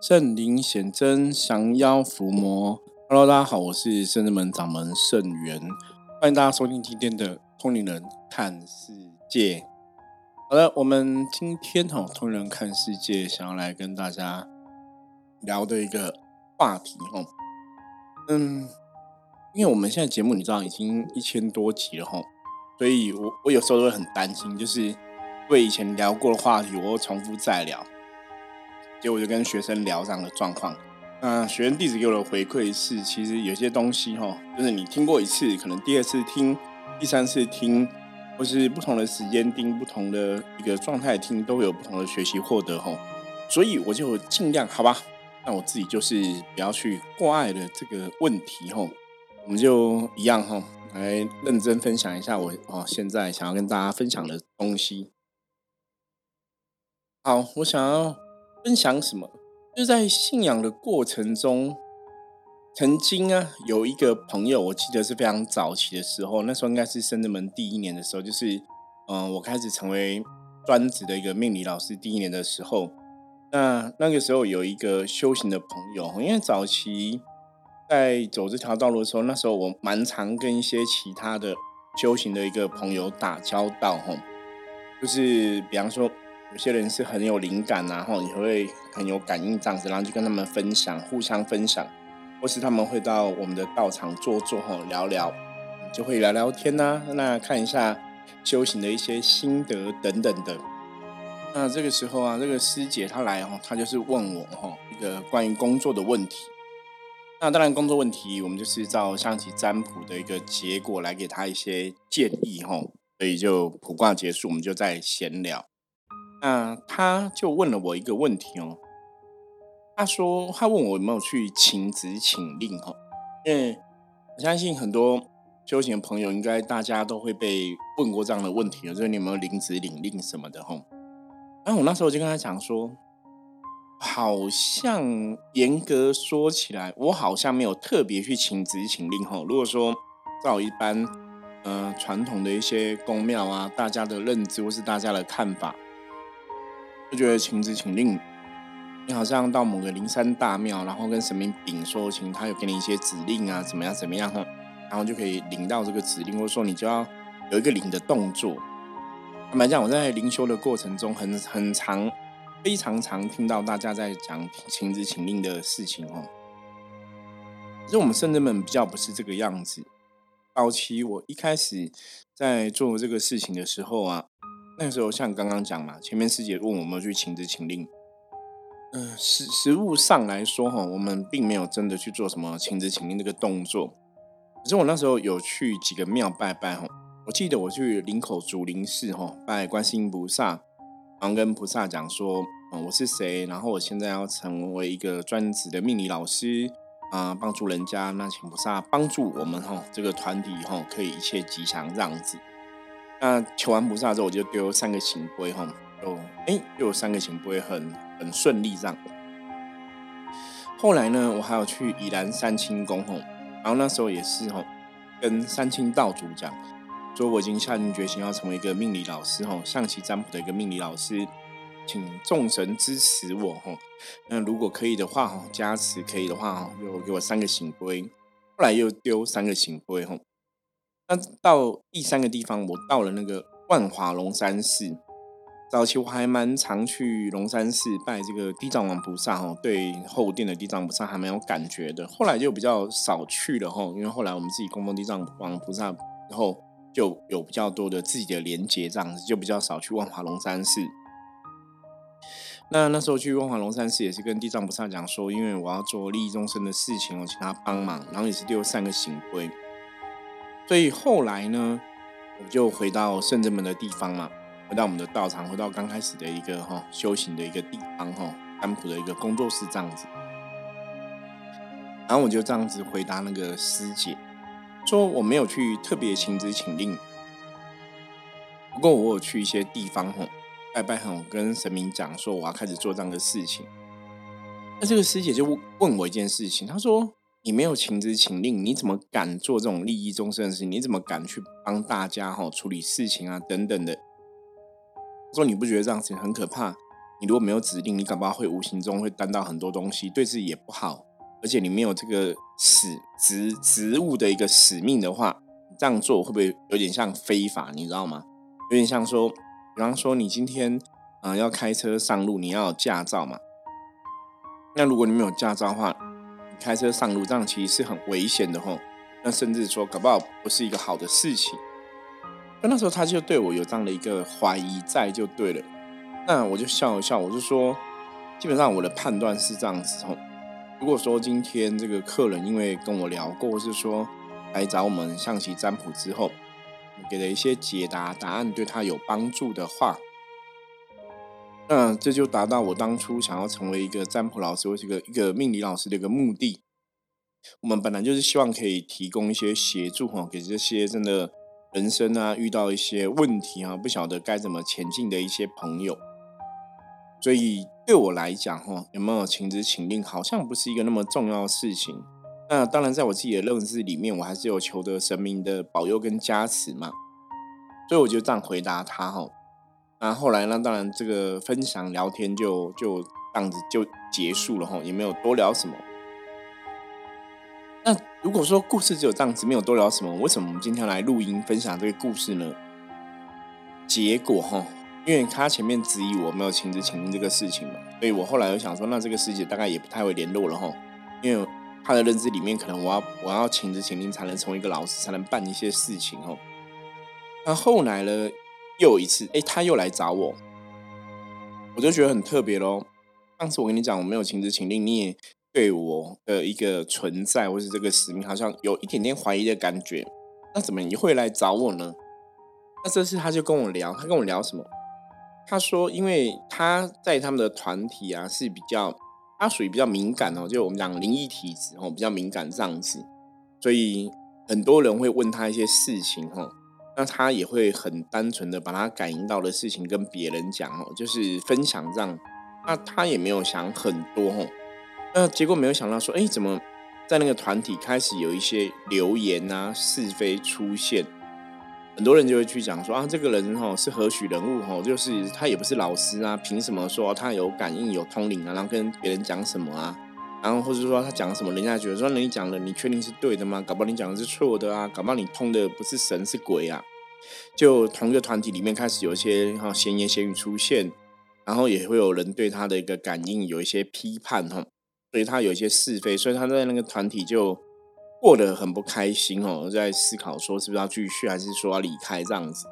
圣灵显真，降妖伏魔。Hello，大家好，我是圣人门掌门圣元，欢迎大家收听今天的通灵人看世界。好了，我们今天哈通灵人看世界想要来跟大家聊的一个话题哈，嗯，因为我们现在节目你知道已经一千多集了哈，所以我我有时候都会很担心，就是为以前聊过的话题，我重复再聊。结果就跟学生聊这样的状况，那学生弟子给我的回馈是，其实有些东西哈，就是你听过一次，可能第二次听、第三次听，或是不同的时间听、不同的一个状态听，都会有不同的学习获得哈。所以我就尽量好吧，那我自己就是不要去挂碍的这个问题哈，我们就一样哈，来认真分享一下我哦现在想要跟大家分享的东西。好，我想要。分享什么？就在信仰的过程中，曾经啊，有一个朋友，我记得是非常早期的时候，那时候应该是深圳门第一年的时候，就是嗯，我开始成为专职的一个命理老师第一年的时候，那那个时候有一个修行的朋友，因为早期在走这条道路的时候，那时候我蛮常跟一些其他的修行的一个朋友打交道，吼，就是比方说。有些人是很有灵感，然后你会很有感应这样子，然后就跟他们分享，互相分享，或是他们会到我们的道场坐坐，吼聊聊，就会聊聊天呐，那看一下修行的一些心得等等的。那这个时候啊，这个师姐她来哈，她就是问我哈一个关于工作的问题。那当然工作问题，我们就是照象棋占卜的一个结果来给她一些建议哈。所以就卜卦结束，我们就在闲聊。那他就问了我一个问题哦，他说他问我有没有去请旨请令哈，因为我相信很多修行的朋友应该大家都会被问过这样的问题就是你有没有领旨领令什么的哈。然后我那时候就跟他讲说，好像严格说起来，我好像没有特别去请旨请令哈。如果说照一般呃传统的一些宫庙啊，大家的认知或是大家的看法。就觉得请旨请令，你好像到某个灵山大庙，然后跟神明禀说，请他有给你一些指令啊，怎么样怎么样哈，然后就可以领到这个指令，或者说你就要有一个领的动作。坦白讲，我在灵修的过程中，很很常、非常常听到大家在讲请旨请令的事情哦。可是我们圣人们比较不是这个样子。早期我一开始在做这个事情的时候啊。那时候像刚刚讲嘛，前面师姐问我们去请旨请令，嗯，实实物上来说哈，我们并没有真的去做什么请旨请令这个动作。可是我那时候有去几个庙拜拜哈，我记得我去林口竹林寺哈拜观世音菩萨，然后跟菩萨讲说，嗯，我是谁，然后我现在要成为一个专职的命理老师啊，帮助人家，那请菩萨帮助我们哈，这个团体哈可以一切吉祥这样子。那求完菩萨之后，我就丢三个行规哈，就哎又有三个行规，很很顺利这样。后来呢，我还有去宜兰三清宫吼，然后那时候也是吼，跟三清道主讲，说我已经下定决心要成为一个命理老师吼，象棋占卜的一个命理老师，请众神支持我吼。那如果可以的话吼，加持可以的话吼，就给我三个行规。后来又丢三个行规吼。那到第三个地方，我到了那个万华龙山寺。早期我还蛮常去龙山寺拜这个地藏王菩萨哈，对后殿的地藏菩萨还蛮有感觉的。后来就比较少去了哈，因为后来我们自己供奉地藏王菩萨之后，就有比较多的自己的连结，这样子就比较少去万华龙山寺。那那时候去万华龙山寺也是跟地藏菩萨讲说，因为我要做利益众生的事情，我请他帮忙，然后也是丢三个行规。所以后来呢，我就回到圣真门的地方嘛，回到我们的道场，回到刚开始的一个哈修行的一个地方哈，安普的一个工作室这样子。然后我就这样子回答那个师姐，说我没有去特别请旨请令，不过我有去一些地方哈拜拜哈，跟神明讲说我要开始做这样的事情。那这个师姐就问我一件事情，她说。你没有请旨请令，你怎么敢做这种利益众生的事情？你怎么敢去帮大家哈处理事情啊等等的？说你不觉得这样子很可怕？你如果没有指令，你搞不好会无形中会担到很多东西，对自己也不好。而且你没有这个使职职务的一个使命的话，你这样做会不会有点像非法？你知道吗？有点像说，比方说你今天啊要开车上路，你要有驾照嘛。那如果你没有驾照的话，开车上路这样其实是很危险的吼。那甚至说搞不好不是一个好的事情。那那时候他就对我有这样的一个怀疑在，就对了。那我就笑一笑，我就说，基本上我的判断是这样子吼。如果说今天这个客人因为跟我聊过，或是说来找我们象棋占卜之后，给了一些解答答案对他有帮助的话，那这就达到我当初想要成为一个占卜老师或是一个一个命理老师的一个目的。我们本来就是希望可以提供一些协助哈，给这些真的人生啊遇到一些问题啊，不晓得该怎么前进的一些朋友，所以。对我来讲，哈，有没有请旨请令，好像不是一个那么重要的事情。那当然，在我自己的认知里面，我还是有求得神明的保佑跟加持嘛。所以我就这样回答他，哈。那后来呢，当然这个分享聊天就就这样子就结束了，哈，也没有多聊什么。那如果说故事只有这样子，没有多聊什么，为什么我们今天来录音分享这个故事呢？结果，哈。因为他前面质疑我没有亲自请令这个事情嘛，所以我后来又想说，那这个师姐大概也不太会联络了哈。因为他的认知里面，可能我要我要亲自请令才能成为一个老师，才能办一些事情哦。那后来呢，又一次，哎，他又来找我，我就觉得很特别喽。上次我跟你讲，我没有情之请令，你也对我的一个存在或是这个使命，好像有一点点怀疑的感觉。那怎么你会来找我呢？那这次他就跟我聊，他跟我聊什么？他说：“因为他在他们的团体啊是比较，他属于比较敏感哦，就我们讲灵异体质哦，比较敏感这样子，所以很多人会问他一些事情哦，那他也会很单纯的把他感应到的事情跟别人讲哦，就是分享这样，那他也没有想很多哦，那结果没有想到说，哎，怎么在那个团体开始有一些流言啊是非出现？”很多人就会去讲说啊，这个人哈是何许人物哈，就是他也不是老师啊，凭什么说他有感应、有通灵啊？然后跟别人讲什么啊？然后或者说他讲什么，人家觉得说你讲的你确定是对的吗？搞不好你讲的是错的啊，搞不好你通的不是神是鬼啊？就同一个团体里面开始有一些哈闲言闲语出现，然后也会有人对他的一个感应有一些批判哈，所以他有一些是非，所以他在那个团体就。过得很不开心哦，在思考说是不是要继续，还是说要离开这样子。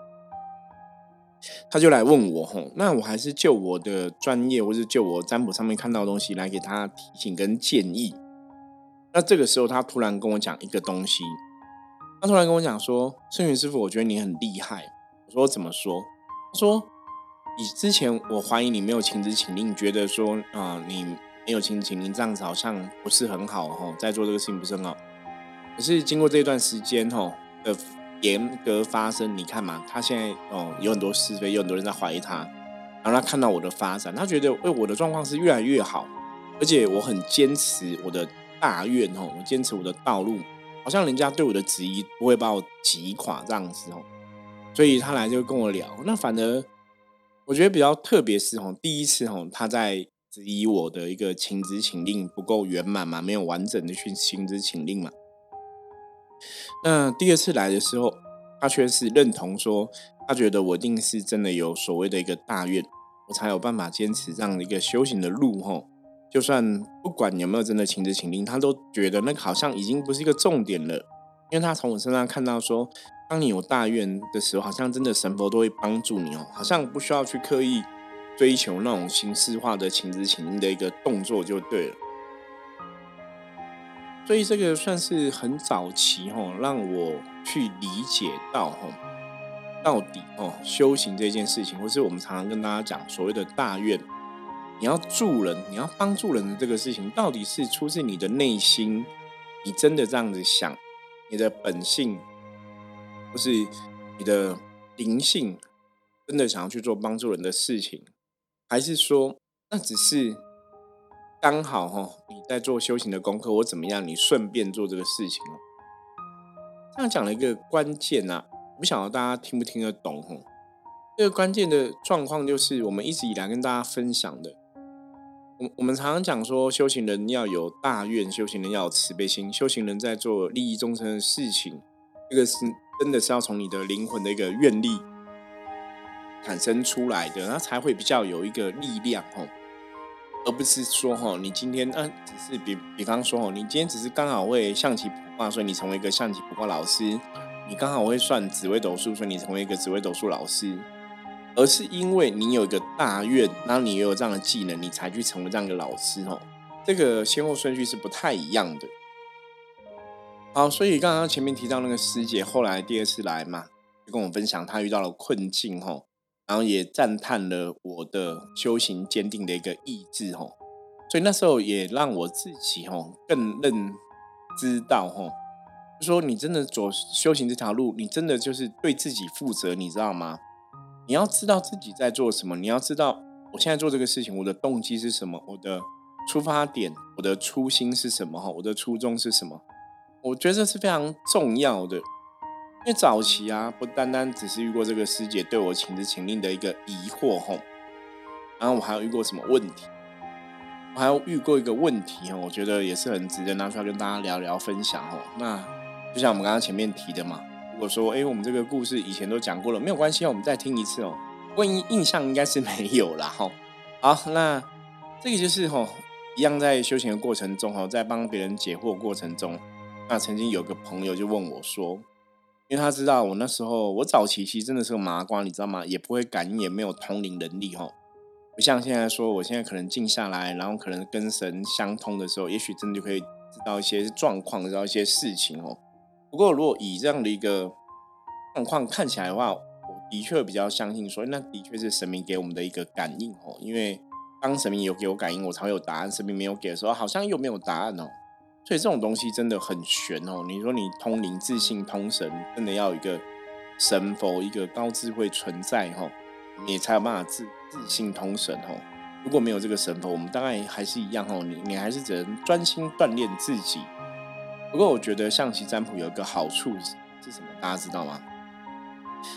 他就来问我吼，那我还是就我的专业，或是就我占卜上面看到的东西来给他提醒跟建议。那这个时候，他突然跟我讲一个东西，他突然跟我讲说：“圣云师傅，我觉得你很厉害。”我说：“怎么说？”他说：“你之前我怀疑你没有亲自请令，觉得说啊，你没有亲自请令这样子好像不是很好吼，在做这个事情不是很好。”可是经过这段时间吼的严格发生，你看嘛，他现在哦有很多是非，有很多人在怀疑他，然后他看到我的发展，他觉得哎我的状况是越来越好，而且我很坚持我的大愿吼，我坚持我的道路，好像人家对我的质疑不会把我击垮这样子哦，所以他来就跟我聊，那反而我觉得比较特别是吼第一次吼他在质疑我的一个请旨请令不够圆满嘛，没有完整的去请旨请令嘛。那第二次来的时候，他却是认同说，他觉得我一定是真的有所谓的一个大愿，我才有办法坚持这样的一个修行的路吼。就算不管有没有真的请旨请令，他都觉得那好像已经不是一个重点了，因为他从我身上看到说，当你有大愿的时候，好像真的神佛都会帮助你哦，好像不需要去刻意追求那种形式化的请旨请令的一个动作就对了。所以这个算是很早期哈，让我去理解到哈，到底哦修行这件事情，或是我们常常跟大家讲所谓的大愿，你要助人，你要帮助人的这个事情，到底是出自你的内心，你真的这样子想，你的本性，或是你的灵性，真的想要去做帮助人的事情，还是说那只是？刚好哈，你在做修行的功课，我怎么样？你顺便做这个事情哦。这样讲了一个关键呐，不晓得大家听不听得懂哈。这个关键的状况就是我们一直以来跟大家分享的。我我们常常讲说，修行人要有大愿，修行人要有慈悲心，修行人在做利益众生的事情，这个是真的是要从你的灵魂的一个愿力产生出来的，那才会比较有一个力量哦，而不是说哈，你今天嗯，只是比比方说哦，你今天只是刚好会象棋卜卦，所以你成为一个象棋卜卦老师；你刚好会算紫微斗数，所以你成为一个紫微斗数老师。而是因为你有一个大愿，然后你也有这样的技能，你才去成为这样的老师哦。这个先后顺序是不太一样的。好，所以刚刚前面提到那个师姐，后来第二次来嘛，就跟我分享她遇到了困境哈，然后也赞叹了我的修行坚定的一个意志哈。所以那时候也让我自己哈更认知到哈，就说你真的走修行这条路，你真的就是对自己负责，你知道吗？你要知道自己在做什么，你要知道我现在做这个事情，我的动机是什么，我的出发点，我的初心是什么？哈，我的初衷是什么？我觉得这是非常重要的。因为早期啊，不单单只是遇过这个师姐对我情之情令的一个疑惑，吼，然后我还有遇过什么问题？我还有遇过一个问题，哈，我觉得也是很值得拿出来跟大家聊聊分享，哈。那就像我们刚刚前面提的嘛。如果说：“哎，我们这个故事以前都讲过了，没有关系，我们再听一次哦。万一印象应该是没有了哈。好，那这个就是吼，一样在修行的过程中哈，在帮别人解惑过程中，那曾经有个朋友就问我说，因为他知道我那时候我早期其实真的是个麻瓜，你知道吗？也不会感应，也没有通灵能力哈，不像现在说，我现在可能静下来，然后可能跟神相通的时候，也许真的就可以知道一些状况，知道一些事情哦。”不过，如果以这样的一个状况看起来的话，我的确比较相信说，那的确是神明给我们的一个感应哦。因为当神明有给我感应，我才会有答案；神明没有给的时候，好像又没有答案哦。所以这种东西真的很玄哦。你说你通灵、自信、通神，真的要一个神佛、一个高智慧存在哈，你才有办法自自信通神哦。如果没有这个神佛，我们大概还是一样哦。你你还是只能专心锻炼自己。不过，我觉得象棋占卜有一个好处是什么？大家知道吗？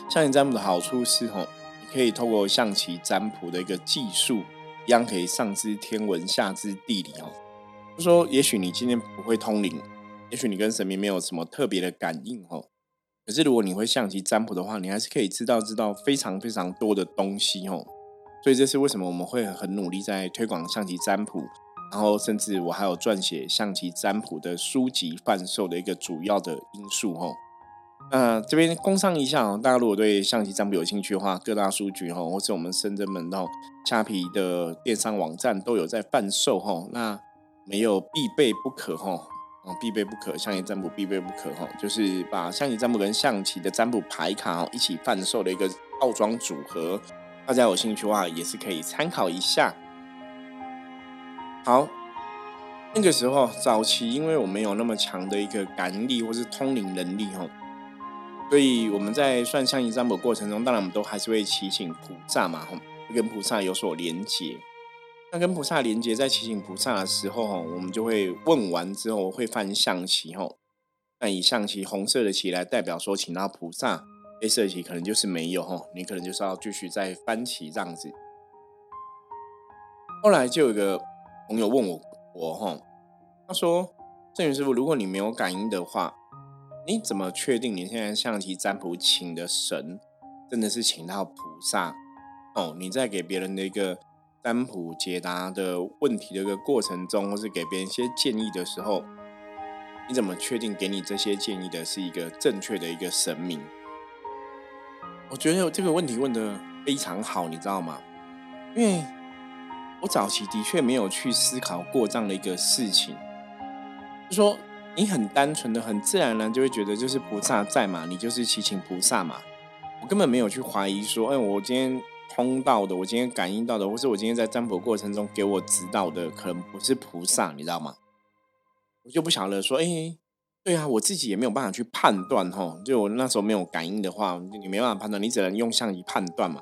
象棋占卜的好处是，吼，你可以透过象棋占卜的一个技术，一样可以上知天文，下知地理哦。说，也许你今天不会通灵，也许你跟神明没有什么特别的感应，哦。可是，如果你会象棋占卜的话，你还是可以知道知道非常非常多的东西，哦。所以，这是为什么我们会很努力在推广象棋占卜。然后，甚至我还有撰写象棋占卜的书籍贩售的一个主要的因素哦。那这边工商一下哦，大家如果对象棋占卜有兴趣的话，各大书局哈，或是我们深圳门哦，虾皮的电商网站都有在贩售哈。那没有必备不可哈，哦，必备不可，象棋占卜必备不可哈，就是把象棋占卜跟象棋的占卜牌卡一起贩售的一个套装组合，大家有兴趣的话也是可以参考一下。好，那个时候早期，因为我没有那么强的一个感应力或是通灵能力哈，所以我们在算象棋占卜过程中，当然我们都还是会祈请菩萨嘛，跟菩萨有所连接。那跟菩萨连接，在祈请菩萨的时候，哈，我们就会问完之后会翻象棋，吼，那以象棋红色的棋来代表说请到菩萨，黑色的棋可能就是没有，吼，你可能就是要继续再翻棋这样子。后来就有一个。朋友问我，我吼，他说：“郑云师傅，如果你没有感应的话，你怎么确定你现在象棋占卜请的神真的是请到菩萨？哦，你在给别人的一个占卜解答的问题的一个过程中，或是给别人一些建议的时候，你怎么确定给你这些建议的是一个正确的一个神明？”我觉得这个问题问的非常好，你知道吗？因为。我早期的确没有去思考过这样的一个事情，就说你很单纯的、很自然呢，就会觉得就是菩萨在嘛，你就是祈请菩萨嘛。我根本没有去怀疑说，哎，我今天通道的，我今天感应到的，或是我今天在占卜过程中给我指导的，可能不是菩萨，你知道吗？我就不晓得说，哎，对啊，我自己也没有办法去判断哈。就我那时候没有感应的话，你没办法判断，你只能用相机判断嘛。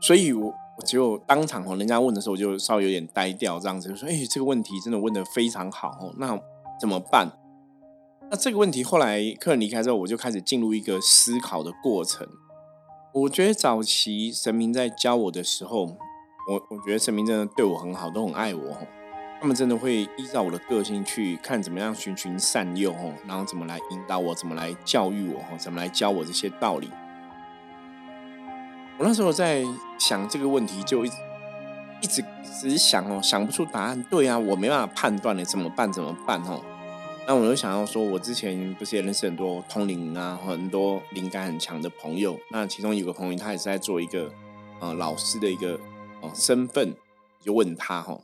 所以，我。我就当场哦，人家问的时候，我就稍微有点呆掉，这样子就说：“哎，这个问题真的问的非常好哦，那怎么办？”那这个问题后来客人离开之后，我就开始进入一个思考的过程。我觉得早期神明在教我的时候，我我觉得神明真的对我很好，都很爱我。他们真的会依照我的个性去看怎么样循循善诱，然后怎么来引导我，怎么来教育我，怎么来教我这些道理。我那时候在想这个问题，就一直一直只想哦，想不出答案。对啊，我没办法判断的，怎么办？怎么办？哦，那我就想要说，我之前不是也认识很多通灵啊，很多灵感很强的朋友。那其中有个朋友，他也是在做一个呃老师的一个哦身份，就问他哈，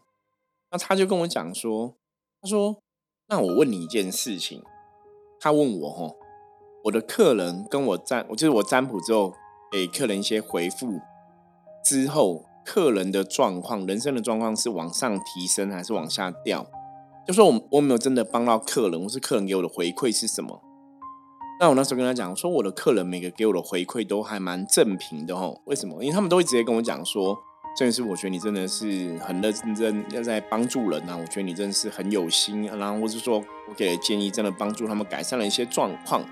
那他就跟我讲说，他说，那我问你一件事情，他问我哈，我的客人跟我占，我就是我占卜之后。给客人一些回复之后，客人的状况、人生的状况是往上提升还是往下掉？就说我我没有真的帮到客人，或是客人给我的回馈是什么？那我那时候跟他讲说，我的客人每个给我的回馈都还蛮正评的哦。为什么？因为他们都会直接跟我讲说，真的是我觉得你真的是很认真，要在帮助人啊。我觉得你真的是很有心，然后或是说我给的建议真的帮助他们改善了一些状况。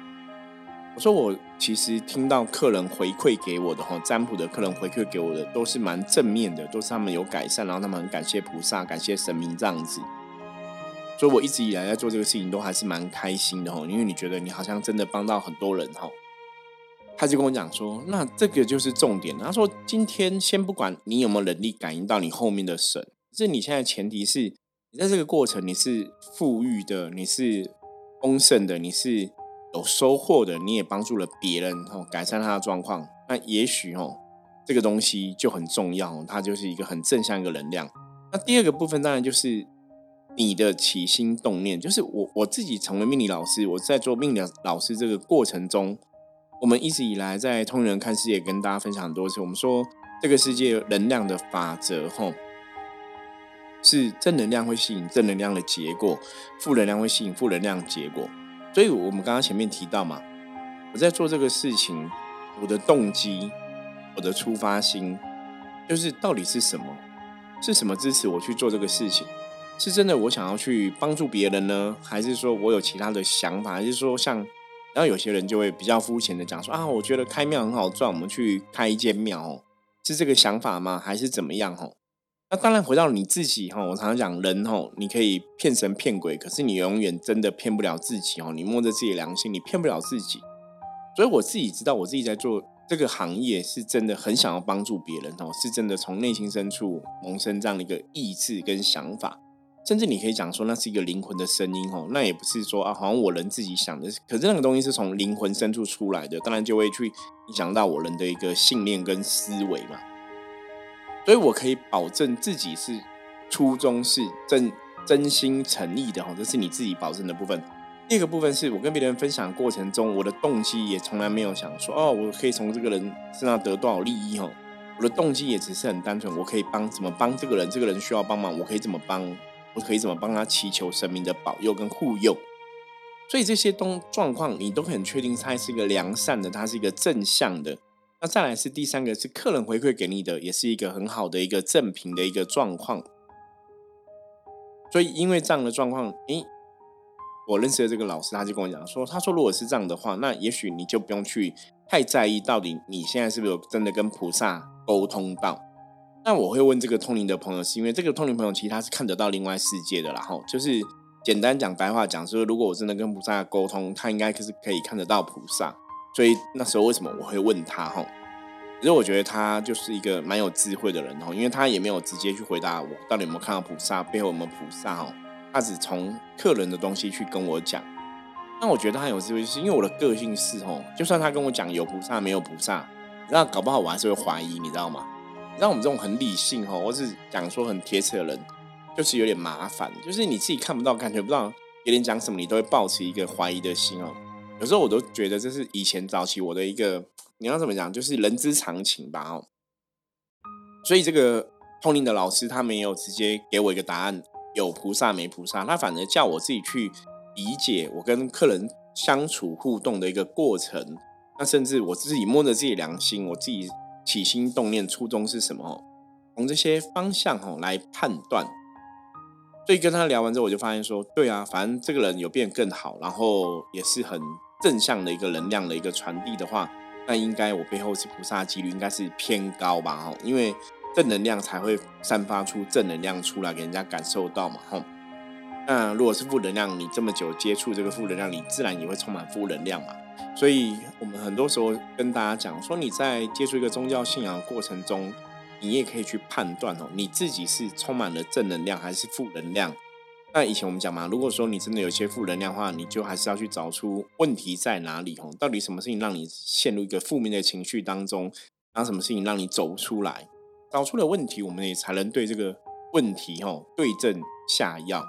我说我其实听到客人回馈给我的哈，占卜的客人回馈给我的都是蛮正面的，都是他们有改善，然后他们很感谢菩萨、感谢神明这样子。所以我一直以来在做这个事情都还是蛮开心的哦，因为你觉得你好像真的帮到很多人哈。他就跟我讲说，那这个就是重点。他说今天先不管你有没有能力感应到你后面的神，是你现在前提是你在这个过程你是富裕的，你是丰盛的，你是。有收获的，你也帮助了别人哦，改善他的状况，那也许哦，这个东西就很重要，它就是一个很正向一个能量。那第二个部分当然就是你的起心动念，就是我我自己成为命理老师，我在做命理老师这个过程中，我们一直以来在通人看世界跟大家分享很多次，我们说这个世界能量的法则吼，是正能量会吸引正能量的结果，负能量会吸引负能量结果。所以，我们刚刚前面提到嘛，我在做这个事情，我的动机，我的出发心，就是到底是什么？是什么支持我去做这个事情？是真的我想要去帮助别人呢，还是说我有其他的想法？还是说，像然后有些人就会比较肤浅的讲说啊，我觉得开庙很好赚，我们去开一间庙，哦是这个想法吗？还是怎么样？吼？那当然，回到你自己哈，我常常讲人哈，你可以骗神骗鬼，可是你永远真的骗不了自己哦。你摸着自己良心，你骗不了自己。所以我自己知道，我自己在做这个行业，是真的很想要帮助别人哦，是真的从内心深处萌生这样的一个意志跟想法。甚至你可以讲说，那是一个灵魂的声音哦，那也不是说啊，好像我人自己想的，可是那个东西是从灵魂深处出来的，当然就会去影响到我人的一个信念跟思维嘛。所以我可以保证自己是初衷是真真心诚意的哈，这是你自己保证的部分。第二个部分是我跟别人分享过程中，我的动机也从来没有想说哦，我可以从这个人身上得多少利益哦。我的动机也只是很单纯，我可以帮怎么帮这个人，这个人需要帮忙，我可以怎么帮，我可以怎么帮他祈求神明的保佑跟护佑。所以这些东状况，你都很确定它是一个良善的，它是一个正向的。那再来是第三个，是客人回馈给你的，也是一个很好的一个正评的一个状况。所以因为这样的状况，诶，我认识的这个老师他就跟我讲说，他说如果是这样的话，那也许你就不用去太在意到底你现在是不是有真的跟菩萨沟通到。那我会问这个通灵的朋友，是因为这个通灵朋友其实他是看得到另外世界的，然后就是简单讲白话讲说，如果我真的跟菩萨沟通，他应该可是可以看得到菩萨。所以那时候为什么我会问他哈？其实我觉得他就是一个蛮有智慧的人哦，因为他也没有直接去回答我到底有没有看到菩萨，背后有没有菩萨哦，他只从客人的东西去跟我讲。那我觉得他有智慧，是因为我的个性是哦，就算他跟我讲有菩萨没有菩萨，那搞不好我还是会怀疑，你知道吗？让我们这种很理性哦，或是讲说很贴切的人，就是有点麻烦，就是你自己看不到、感觉不到别人讲什么，你都会抱持一个怀疑的心哦。有时候我都觉得这是以前早期我的一个，你要怎么讲，就是人之常情吧哦。所以这个通灵的老师他没有直接给我一个答案，有菩萨没菩萨，他反而叫我自己去理解我跟客人相处互动的一个过程。那甚至我自己摸着自己良心，我自己起心动念初衷是什么？从这些方向哦来判断。所以跟他聊完之后，我就发现说，对啊，反正这个人有变更好，然后也是很。正向的一个能量的一个传递的话，那应该我背后是菩萨几率应该是偏高吧？哈，因为正能量才会散发出正能量出来，给人家感受到嘛？哈。那如果是负能量，你这么久接触这个负能量，你自然也会充满负能量嘛。所以我们很多时候跟大家讲说，你在接触一个宗教信仰的过程中，你也可以去判断哦，你自己是充满了正能量还是负能量。那以前我们讲嘛，如果说你真的有些负能量的话，你就还是要去找出问题在哪里哦，到底什么事情让你陷入一个负面的情绪当中，然后什么事情让你走出来，找出了问题，我们也才能对这个问题哦对症下药。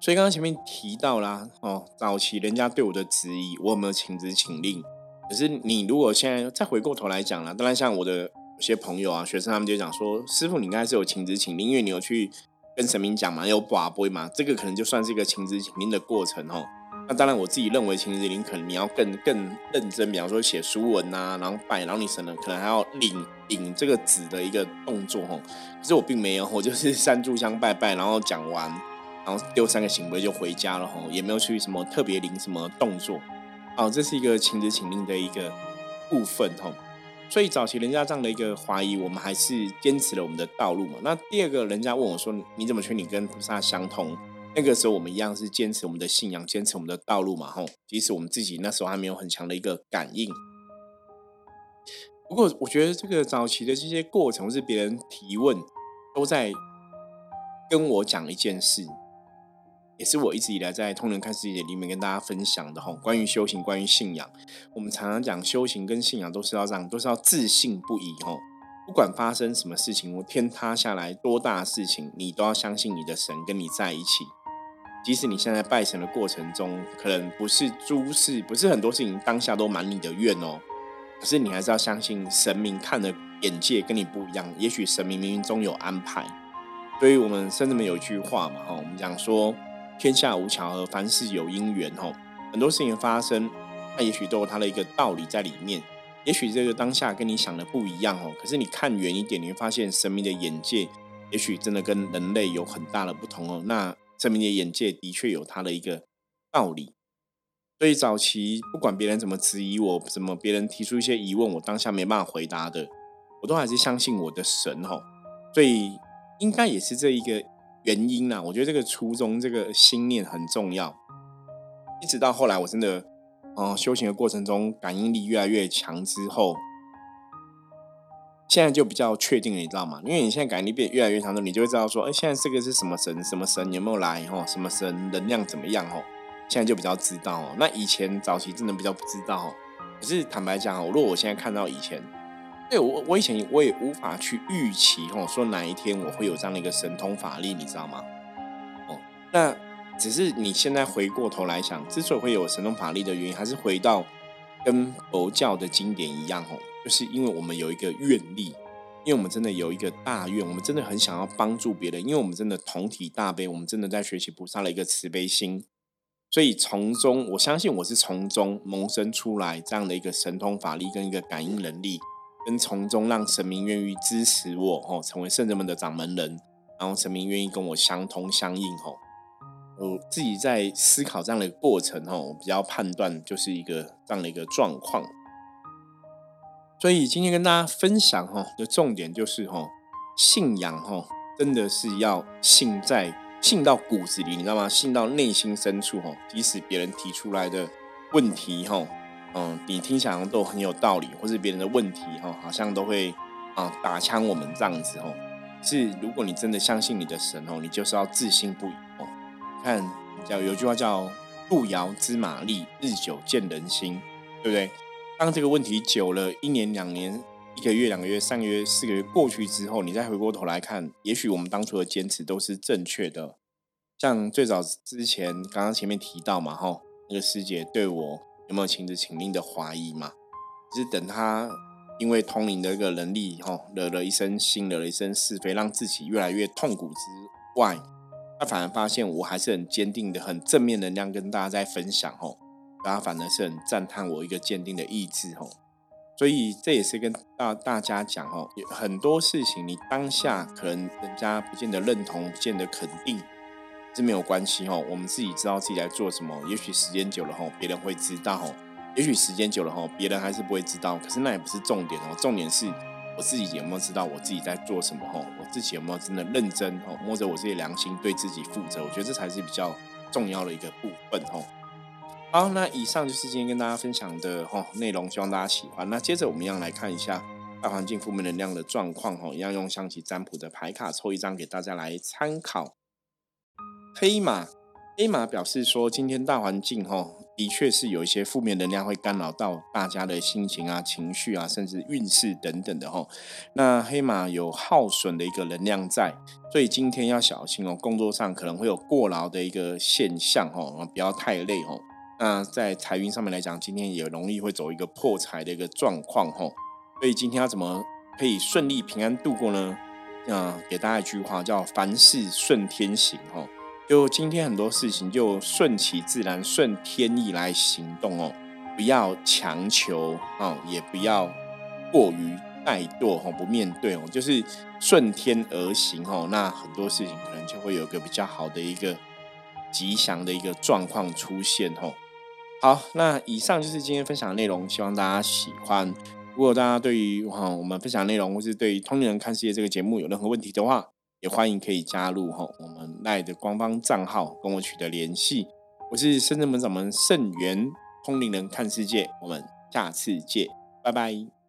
所以刚刚前面提到啦，哦，早期人家对我的质疑，我有没有请职请令？可是你如果现在再回过头来讲了，当然像我的有些朋友啊、学生他们就讲说，师傅你应该是有请职请令，因为你有去跟神明讲嘛，有把杯嘛，这个可能就算是一个请职请令的过程哦。那当然我自己认为请职请令可能你要更更认真，比方说写书文呐，然后拜，然后你神了，可能还要领领这个纸的一个动作哦。可是我并没有，我就是 三炷香拜拜，然后讲完。然后丢三个行为就回家了吼，也没有去什么特别灵什么动作，哦，这是一个请旨请令的一个部分吼。所以早期人家这样的一个怀疑，我们还是坚持了我们的道路嘛。那第二个人家问我说：“你怎么确定跟菩萨相通？”那个时候我们一样是坚持我们的信仰，坚持我们的道路嘛吼。即使我们自己那时候还没有很强的一个感应，不过我觉得这个早期的这些过程是别人提问，都在跟我讲一件事。也是我一直以来在通人看世界里面跟大家分享的哈，关于修行，关于信仰，我们常常讲修行跟信仰都是要这样，都是要自信不疑哈。不管发生什么事情，我天塌下来多大的事情，你都要相信你的神跟你在一起。即使你现在拜神的过程中，可能不是诸事，不是很多事情当下都满你的愿哦，可是你还是要相信神明看的眼界跟你不一样，也许神明冥冥中有安排。所以我们甚至们有一句话嘛哈，我们讲说。天下无巧合，凡事有因缘。吼，很多事情发生，那也许都有它的一个道理在里面。也许这个当下跟你想的不一样哦，可是你看远一点，你会发现神明的眼界，也许真的跟人类有很大的不同哦。那神明的眼界的确有它的一个道理。所以早期不管别人怎么质疑我，怎么别人提出一些疑问，我当下没办法回答的，我都还是相信我的神吼。所以应该也是这一个。原因呢？我觉得这个初衷、这个心念很重要。一直到后来，我真的，哦，修行的过程中，感应力越来越强之后，现在就比较确定了，你知道吗？因为你现在感应力变越来越强之后，你就会知道说，哎，现在这个是什么神？什么神有没有来？哈，什么神能量怎么样？哦，现在就比较知道哦。那以前早期真的比较不知道。可是坦白讲，如果我现在看到以前。对我，我以前我也无法去预期哦，说哪一天我会有这样的一个神通法力，你知道吗？哦，那只是你现在回过头来想，之所以会有神通法力的原因，还是回到跟佛教的经典一样哦，就是因为我们有一个愿力，因为我们真的有一个大愿，我们真的很想要帮助别人，因为我们真的同体大悲，我们真的在学习菩萨的一个慈悲心，所以从中我相信我是从中萌生出来这样的一个神通法力跟一个感应能力。跟从中让神明愿意支持我哦，成为圣人们的掌门人，然后神明愿意跟我相通相应哦。我自己在思考这样的一个过程哦，比较判断就是一个这样的一个状况。所以今天跟大家分享哈的重点就是哈，信仰哈真的是要信在信到骨子里，你知道吗？信到内心深处哈，即使别人提出来的问题哈。嗯，你听起来都很有道理，或是别人的问题哈，好像都会啊打枪我们这样子哦。是，如果你真的相信你的神哦，你就是要自信不疑哦。看，叫有句话叫“路遥知马力，日久见人心”，对不对？当这个问题久了，一年、两年、一个月、两个月、三个月、四个月过去之后，你再回过头来看，也许我们当初的坚持都是正确的。像最早之前刚刚前面提到嘛，哈，那个师姐对我。有没有请旨请令的怀疑嘛？就是等他因为通灵的一个能力，哈，惹了一身心，惹了一身是非，让自己越来越痛苦之外，他反而发现我还是很坚定的，很正面能量跟大家在分享，吼，大家反而是很赞叹我一个坚定的意志，吼。所以这也是跟大大家讲，吼，很多事情你当下可能人家不见得认同，不见得肯定。这没有关系哈，我们自己知道自己在做什么。也许时间久了哈，别人会知道。也许时间久了哈，别人还是不会知道，可是那也不是重点哦，重点是我自己有没有知道我自己在做什么哈，我自己有没有真的认真哦，摸着我自己良心对自己负责，我觉得这才是比较重要的一个部分哦。好，那以上就是今天跟大家分享的哈内容，希望大家喜欢。那接着我们一样来看一下大环境负面能量的状况哈，一样用象棋占卜的牌卡抽一张给大家来参考。黑马。黑马表示说，今天大环境哈，的确是有一些负面能量会干扰到大家的心情啊、情绪啊，甚至运势等等的哈。那黑马有耗损的一个能量在，所以今天要小心哦，工作上可能会有过劳的一个现象哈，不要太累哦。那在财运上面来讲，今天也容易会走一个破财的一个状况吼。所以今天要怎么可以顺利平安度过呢？啊，给大家一句话叫“凡事顺天行”哈。就今天很多事情就顺其自然、顺天意来行动哦，不要强求哦，也不要过于怠惰哦，不面对哦，就是顺天而行哦。那很多事情可能就会有个比较好的一个吉祥的一个状况出现哦。好，那以上就是今天分享的内容，希望大家喜欢。如果大家对于哈我们分享内容，或是对于《通灵人看世界》这个节目有任何问题的话，也欢迎可以加入哈我们赖的官方账号跟我取得联系。我是深圳门掌门盛元通灵人看世界，我们下次见，拜拜。